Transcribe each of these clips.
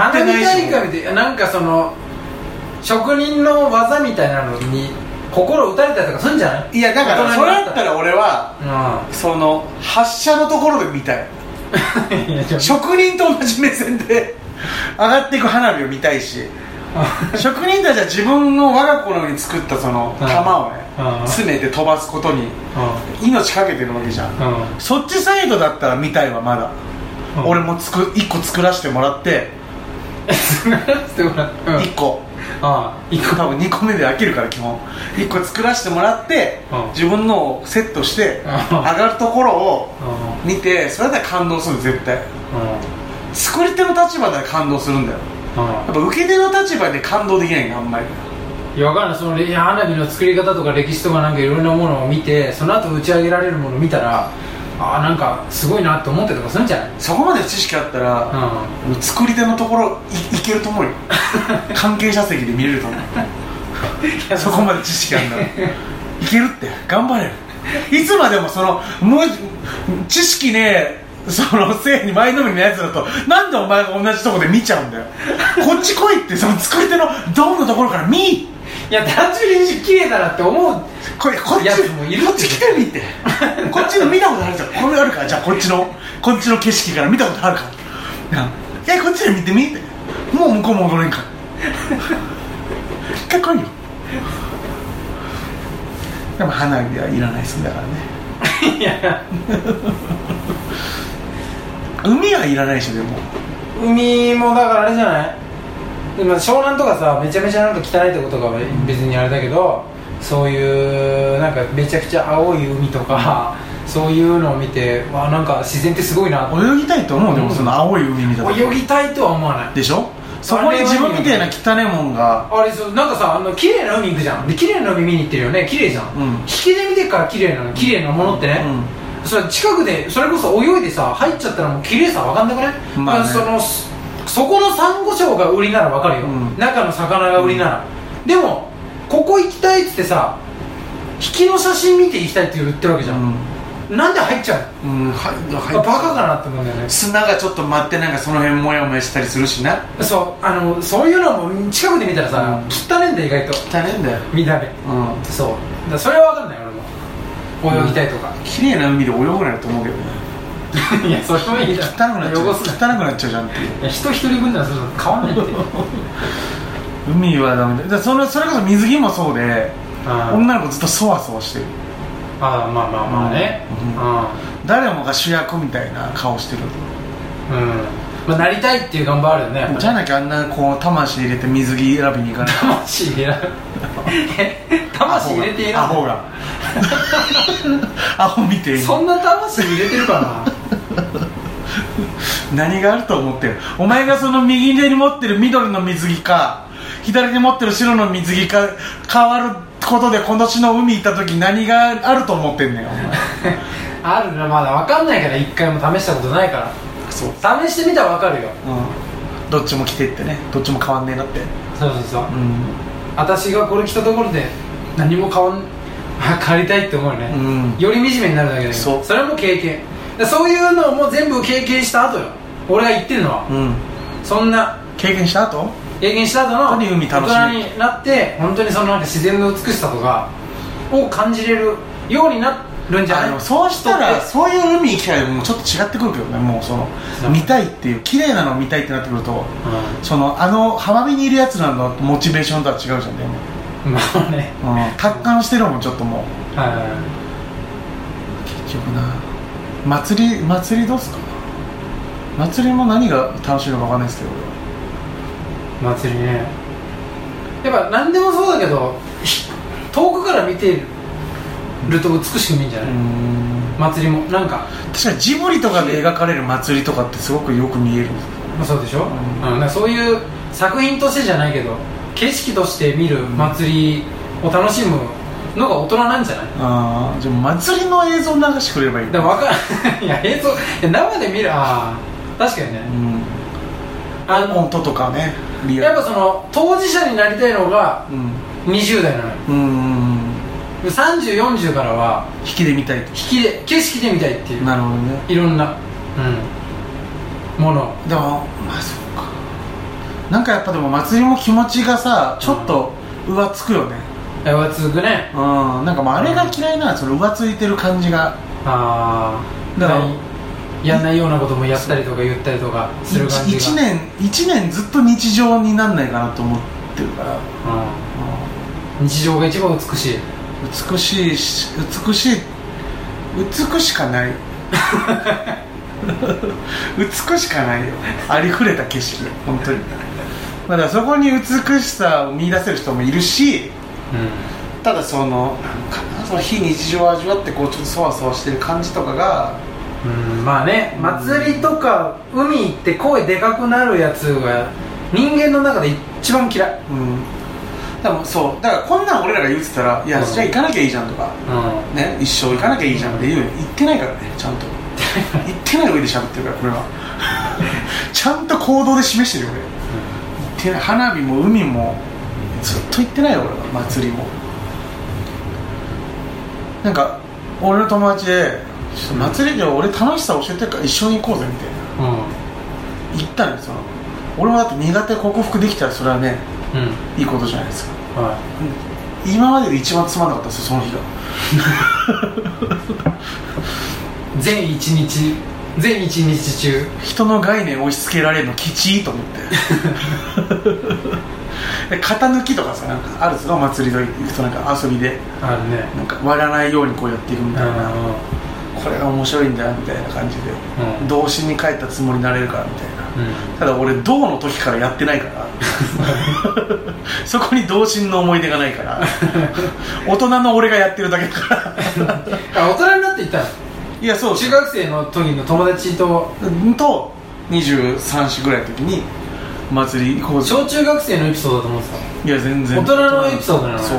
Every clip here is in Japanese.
花火大会でなんかその職人の技みたいなのに心打たれたりとかするんじゃない？いやだからそれだったら俺はうその発射のところで見たい。職人と同じ目線で 上がっていく花火を見たいし職人たちは自分の我が子のように作ったそのうん。弾をねうん。詰めて飛ばすことにう命かけてるわけじゃん。そっちサイドだったら見たいわまだ。うん。俺もつく1個作らせてもらって 1個。ああ一個。多分2個目で飽きるから基本。1個作らせてもらってうん。自分のをセットしてうん。上がるところをうん。見てそれだったら感動する絶対。作り手の立場で感動するんだよ。うん。やっぱ受け手の立場で感動できないんだあんまり。いやわかんない。その花火の作り方とか歴史とかなんかいろんなものを見てその後打ち上げられるものを見たらああなんかすごいなって思ってとかするんじゃないそこまで知識あったら、う作り手のところいいけると思うよ。関係者席で見れると思う。そこまで知識あるんだらいけるって。頑張れる。いつまでもそのもう知識ねそのせいに前のめりのやつだとなんでお前が同じとこで見ちゃうんだよ。こっち来いってその作り手のドンのところから見いや単純に綺麗だなって思うこれこっちやつもいるこっち来てみて。こっちの見たことあるじゃん。これあるからじゃあこっちのこっちの景色から見たことあるから。ないやこっちで見てみて。もう向こう戻れんから。一回来いよ。でも花火はいらないですだからね。いや。海はいらないでしょでも。海もだからあれじゃない？でも湘南とかさめちゃめちゃなんか汚いとことかは別にあれだけどそういうなんかめちゃくちゃ青い海とか そういうのを見てわあなんか自然ってすごいな。って泳ぎたいと思うでもその青い海見た時。泳ぎたいとは思わない。でしょ？そこに自分みたいな汚いもんが。あれそうなんかさあの綺麗な海行くじゃん。で綺麗な海見に行ってるよね。綺麗じゃん、うん。引きで見てっから綺麗なの綺麗なものってね、それ近くでそれこそ泳いでさ入っちゃったらもう綺麗さ分かんなくない、まあね。そのそこのサンゴ礁が売りなら分かるよ、うん。中の魚が売りなら、でもここ行きたいっつってさ引きの写真見て行きたいって言ってるわけじゃん、なんで入っちゃうの、うん、うん、はいあバカかなって思うんだよね。砂がちょっと舞ってなんかその辺モヤモヤしたりするしな。そうあのそういうのも近くで見たらさ、うん。汚ねえんだよ意外と。汚ねえんだよ。見た目。うん。そう。だそれは分かんない俺も。泳ぎたいとか、綺麗な海で泳ぐなよと思うけどね いやそれはいい。だ汚くなっちゃう。汚すな汚くなっちゃうじゃんって。いういや人一人分ならそれ変わんない。って海はダメだ。だからそのそれこそ水着もそうであ女の子ずっとそわそわしてる。あまあまあまあね。うん。誰もが主役みたいな顔してる。うん、うんまあ、なりたいっていう願望あるよねやっぱりじゃなきゃあんなこう魂入れて水着選びに行かない。魂入れ魂入れているアホが。アホみてそんな魂入れてるかな？何があると思ってる？お前がその右手に持ってる緑の水着か左手に持ってる白の水着か変わることで今年の海行った時何があると思ってんねんお前。あるなまだ分かんないから一回も試したことないから。そう、試してみたら分かるよ。うん、どっちも着てってね。どっちも変わんねえなって。そうそうそう、うん。私がこれ着たところで何も変わん あ借りたいって思うよね、うん。より惨めになるだけだけど。それも経験。でそういうのも全部経験した後よ俺が言ってるのはうん。そんな経験した後？経験した後の大み。人になって本当にそのなんか自然の美しさとかを感じれるようになるんじゃない？そうしたらそういう海行きたいもうちょっと違ってくるけどねもうその見たいっていう綺麗なの見たいってなってくるとうそのあの浜辺にいるやつらのモチベーションとは違うじゃんねんまあね。もう、うん、達観してるもんちょっともう。はいはいはい。結局な。祭り祭りどうすか？祭りも何が楽しいのか分かんないですけど。祭りね。やっぱ何でもそうだけどひ遠くから見てると美しく見えんじゃない、祭りも。なんか。確かにジブリとかで描かれる祭りとかってすごくよく見えるまあそうでしょ、ううん。んだからそういう作品としてじゃないけど景色として見る祭りを楽しむのが大人なんじゃない？ああじゃあ祭りの映像流してくれればいいでも分かるい。や映像いや生で見るああ確かにね。うん。あの音とかねやっぱその当事者になりたいのがうん。20代なのよ。うんうん3040からは引きで見たいと。引きで景色で見たいっていう。なるほどね。いろんな、うん、ものでもまあそうか。なんかやっぱでも祭りも気持ちがさちょっと浮つくよね。えわつくね。うん。なんかもうあれが嫌いなその浮ついてる感じが。ああだからやんないようなこともやったりとか言ったりとかする感じが。1年一年ずっと日常になんないかなと思ってるから、うん、日常が一番美しい。美しいし美しい美しかない。美しかないよ。ありふれた景色本当に。まあだそこに美しさを見出せる人もいるしうただそのなんかなその非日常を味わってこうちょっとそわそわしてる感じとかがん、うん、まあね祭りとか海行って声でかくなるやつが人間の中で一番嫌い。うん。だからそう。だからこんなん俺らが言ってたら「いや、うん。じゃあ行かなきゃいいじゃん」とか。うん。ね、一生行かなきゃいいじゃんって言うよ。言ってないからねちゃんと。言ってない上で喋ってるからこれは。ちゃんと行動で示してるよ俺。言ってない。花火も海もずっと行ってないよ俺は。祭りも。なんか俺の友達で「ちょっと祭りで俺楽しさ教えてるから一緒に行こうぜ」みたいな。う言ったのよその俺もだって苦手克服できたらそれはねんうん。いいことじゃないですか。は今までで一番つまんなかったですよその日が。い 全一日全一日中。人の概念を押し付けられるのきちいと思って。で型抜きとかさなんかあるんですよお祭りと行くとなんか遊びで。あるね。なんか割らないようにこうやっていくみたいな。うこれが面白いんだよみたいな感じでうん。童心に帰ったつもりになれるからみたいな。ただ俺童の時からやってないから。そこに童心の思い出がないから。大人の俺がやってるだけだから。あ大人になっていったの？いやそう。中学生の時の友達と？うんと23歳ぐらいの時に祭り小中学生のエピソードだと思ってたいや全然。大人のエピソードなのね。そう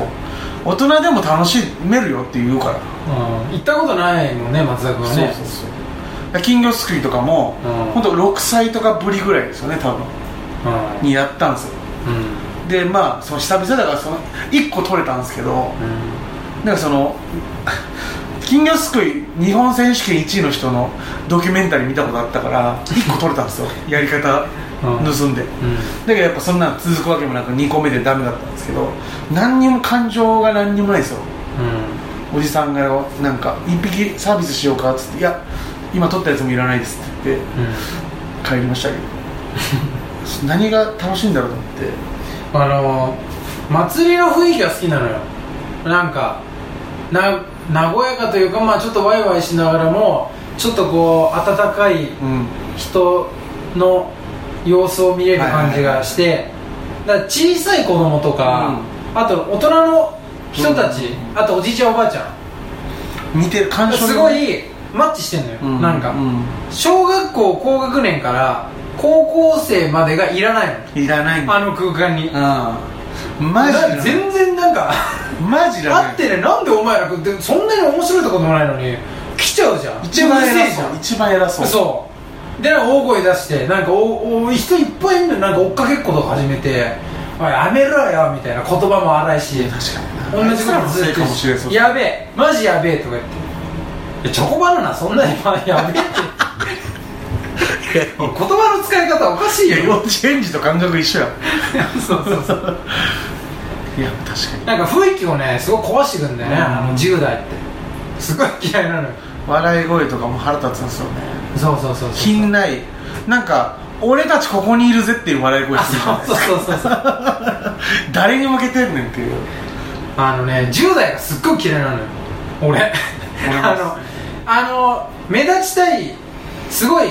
大人でも楽しめるよって言うから、うん。行ったことないもんね松田君はね。そうそうそう。金魚すくいとかも、うん。本当6歳とかぶりぐらいですよね多分。うん。にやったんですよ。うん。でまあその久々だからその1個取れたんですけどなんかその 金魚すくい日本選手権1位の人のドキュメンタリー見たことあったから1個取れたんですよ。やり方。うん盗んで、うん。だけどやっぱそんなの続くわけもなく2個目でダメだったんですけど何にも感情が何にもないですよ。おじさんがなんか1匹サービスしようかっつって「いや今取ったやつもいらないです」って言ってうん。帰りましたけど。何が楽しいんだろうと思って。あの祭りの雰囲気が好きなのよ。なんかな和やかというかまあちょっとワイワイしながらもちょっとこう温かいうん。人の様子を見れる感じがして、だから小さい子供とか、あと大人の人たち、あとおじいちゃんおばあちゃ見てる感ん傷すごいマッチしてんのよ、うんなんか、うん。小学校高学年から高校生までがいらないいらないあの空間に。うん。マジ全然なんかマジだあってね。なんでお前らでそんなに面白いとこでもないのに来ちゃうじゃん。一番偉そう。ん。一番偉そう。そうで大声出してなんかおお人いっぱいいるのになんか追っかけっことか始めて「おいやめろよ」みたいな言葉も荒いし。確かにな。同じことずっとし。やべえマジやべえ」とか言って。チョコバナナそんなにまあやべえって言葉の使い方おかしいよ。幼稚園児と感覚一緒やそうそうそう。いや確かに。なんか雰囲気をねすごい壊してくんだよね、うん。あの10代って。すごい嫌いなのよ。笑い声とかも腹立つんですよねそうそうそう品ないなんか俺たちここにいるぜっていう笑い声あするそうそうそうそう。誰に向けてんねんっていう。あのね10代がすっごい嫌いなのよ。俺。あのあの目立ちたいすごい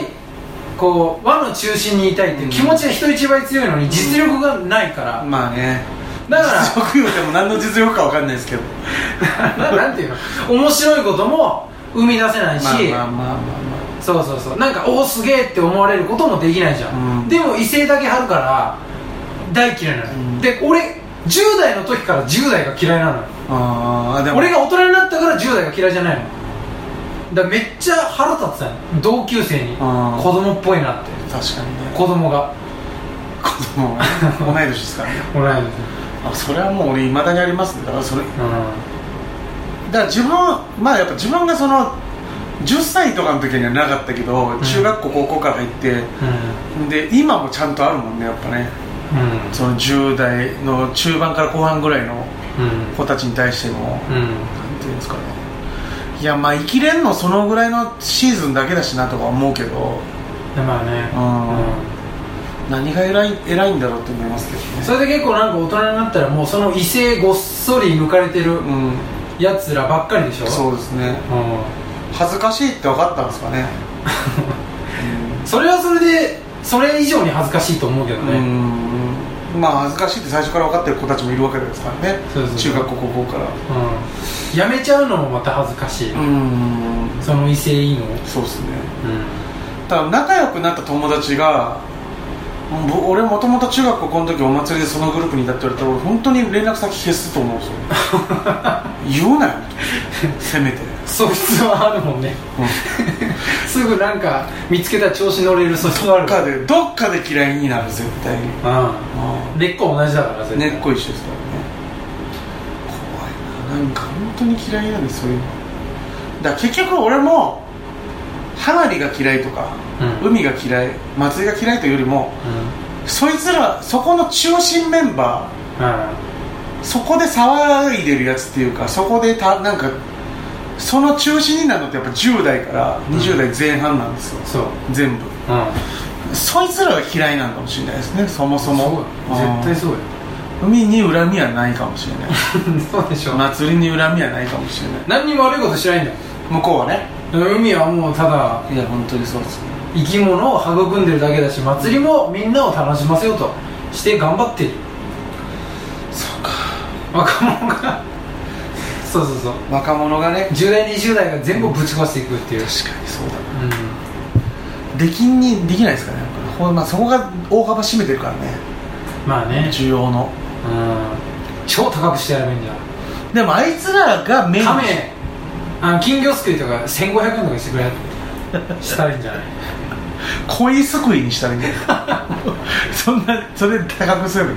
こう輪の中心にいたいっていう気持ちが人一倍強いのに実力がないから、まあね。だから実力言うても何の実力か分かんないですけど。ななんていうの？面白いことも生み出せないし、まあまあまあまあ。まそうそうそう。なんかおおすげえって思われることもできないじゃん、うん。でも異性だけ張るから大嫌いなのよ、うん。で俺10代の時から10代が嫌いなのよ。ああでも。俺が大人になったから10代が嫌いじゃないの。だめっちゃ腹立ってたの同級生に。子供っぽいなって。確かにね。子供が。子供。同い年ですからね。同い年。あそれはもう俺いまだにありますね。だからそれ。うだから自分まあやっぱ自分がその10歳とかの時にはなかったけど、中学校高校から入ってん、うん、で今もちゃんとあるもんねやっぱね。うん。その10代の中盤から後半ぐらいのうん。子たちに対しても、うん。なんていうんですかね。いやまあ生きれんのそのぐらいのシーズンだけだしなとか思うけど。でまあね。うん。何が偉い偉いんだろうって思いますけどね。それで結構なんか大人になったらもうその異性ごっそり抜かれてるうん。やつらばっかりでしょ？そうですね。うん恥ずかしいって分かったんですかね。それはそれでそれ以上に恥ずかしいと思うけどうんね、うん。まあ恥ずかしいって最初から分かってる子たちもいるわけですからね。中学校高校から。うん。やめちゃうのもまた恥ずかしい、うん。その異性いいのそうですね。うん。ただ仲良くなった友達がぼ俺もともと中学高校の時お祭りでそのグループにいたって言われたら俺本当に連絡先消すと思うんですよ。言うなよ。せめて、素質はあるもんね。うん。すぐなんか見つけたら調子乗れる素質はある。どっかでどっかで嫌いになる絶対に。うあ。ん。根っこ同じだから絶対根っこ一緒ですからね。怖いな。なんか本当に嫌いなんですそういうのだから結局俺も花火が嫌いとか、うん。海が嫌い祭りが嫌いというよりもそいつらそこの中心メンバうんうん。ーそこで騒いでるやつっていうかそこでたなんかその中心になるのってやっぱ10代から20代前半なんですよ、そう。全部。うん。そいつらが嫌いなのかもしれないですねそもそも。絶対そうよ。うん海に恨みはないかもしれない。そうでしょ。祭りに恨みはないかもしれない。何にも悪いことしないんだよ。向こうはね。海はもうただいや本当にそうですね。生き物を育んでるだけだし祭りもみんなを楽しませようとして頑張ってる。そうか。若者がそうそうそう。若者がね10代20代が全部ぶち壊していくっていう、確かにそうだうん、な出禁にできないですかねほんまあ、そこが大幅占めてるからね。まあね、需要の。うん、超高くしてやればいいんじゃ。でもあいつらがメイン。ん亀あの金魚すくいとか1500円とかしてくれ。したらいいんじゃない？恋すくいにしたらいいんじゃない？そんなそれで高くする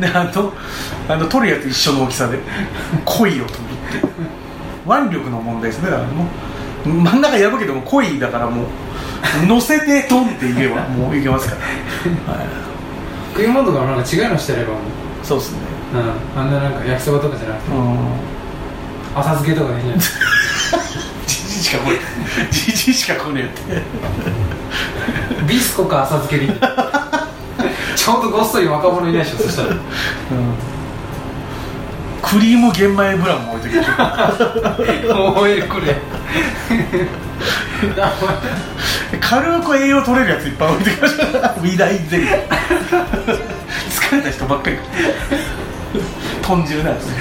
であとあの取るやつ一緒の大きさで。恋を取る腕力の問題ですねだからもう。真ん中破けても恋だからもう乗せてトンって言えば もういけますから、はい、食い物とかもなんか違うのしてればもうそうっすね。うん、あんななんか焼きそばとかじゃなくて、うん。浅漬けとかでいいんじゃない。じじしか来ねえ。じじしか来ねえって。ビスコか浅漬けでいいちょうどごっそり若者いないでしょそしたら。うんクリーム玄米ブランも置いてきましょうこれ。軽く栄養取れるやついっぱい置いてきましょうウィダインゼリー疲れた人ばっかり。豚汁なんですね。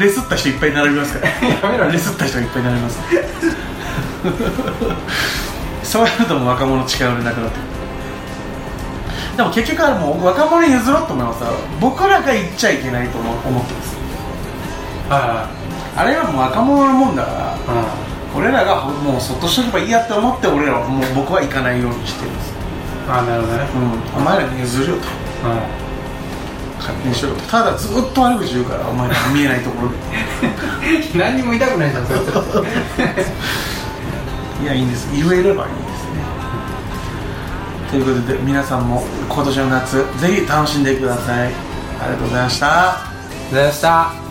レスった人いっぱい並びますから。やめろ。レスった人がいっぱい並びます。そうやるともう若者力売れなくなってくるでも結局はもう若者に譲ろうと思います。僕らが言っちゃいけないと思思ってます。はあれはもう若者のもんだからいはい俺らがもうそっとしとけばいいやって思って俺らはもう僕は行かないようにしてるんです。うんああなるほどね。うん。お前らに譲るよと。うん。勝手にしろと。ただずっと悪口言うからお前ら見えないところで。何にも痛くないじゃんそれっていやいいんです。言えればいいということで皆さんも今年の夏ぜひ楽しんでください。ありがとうございました。ありがとうございました。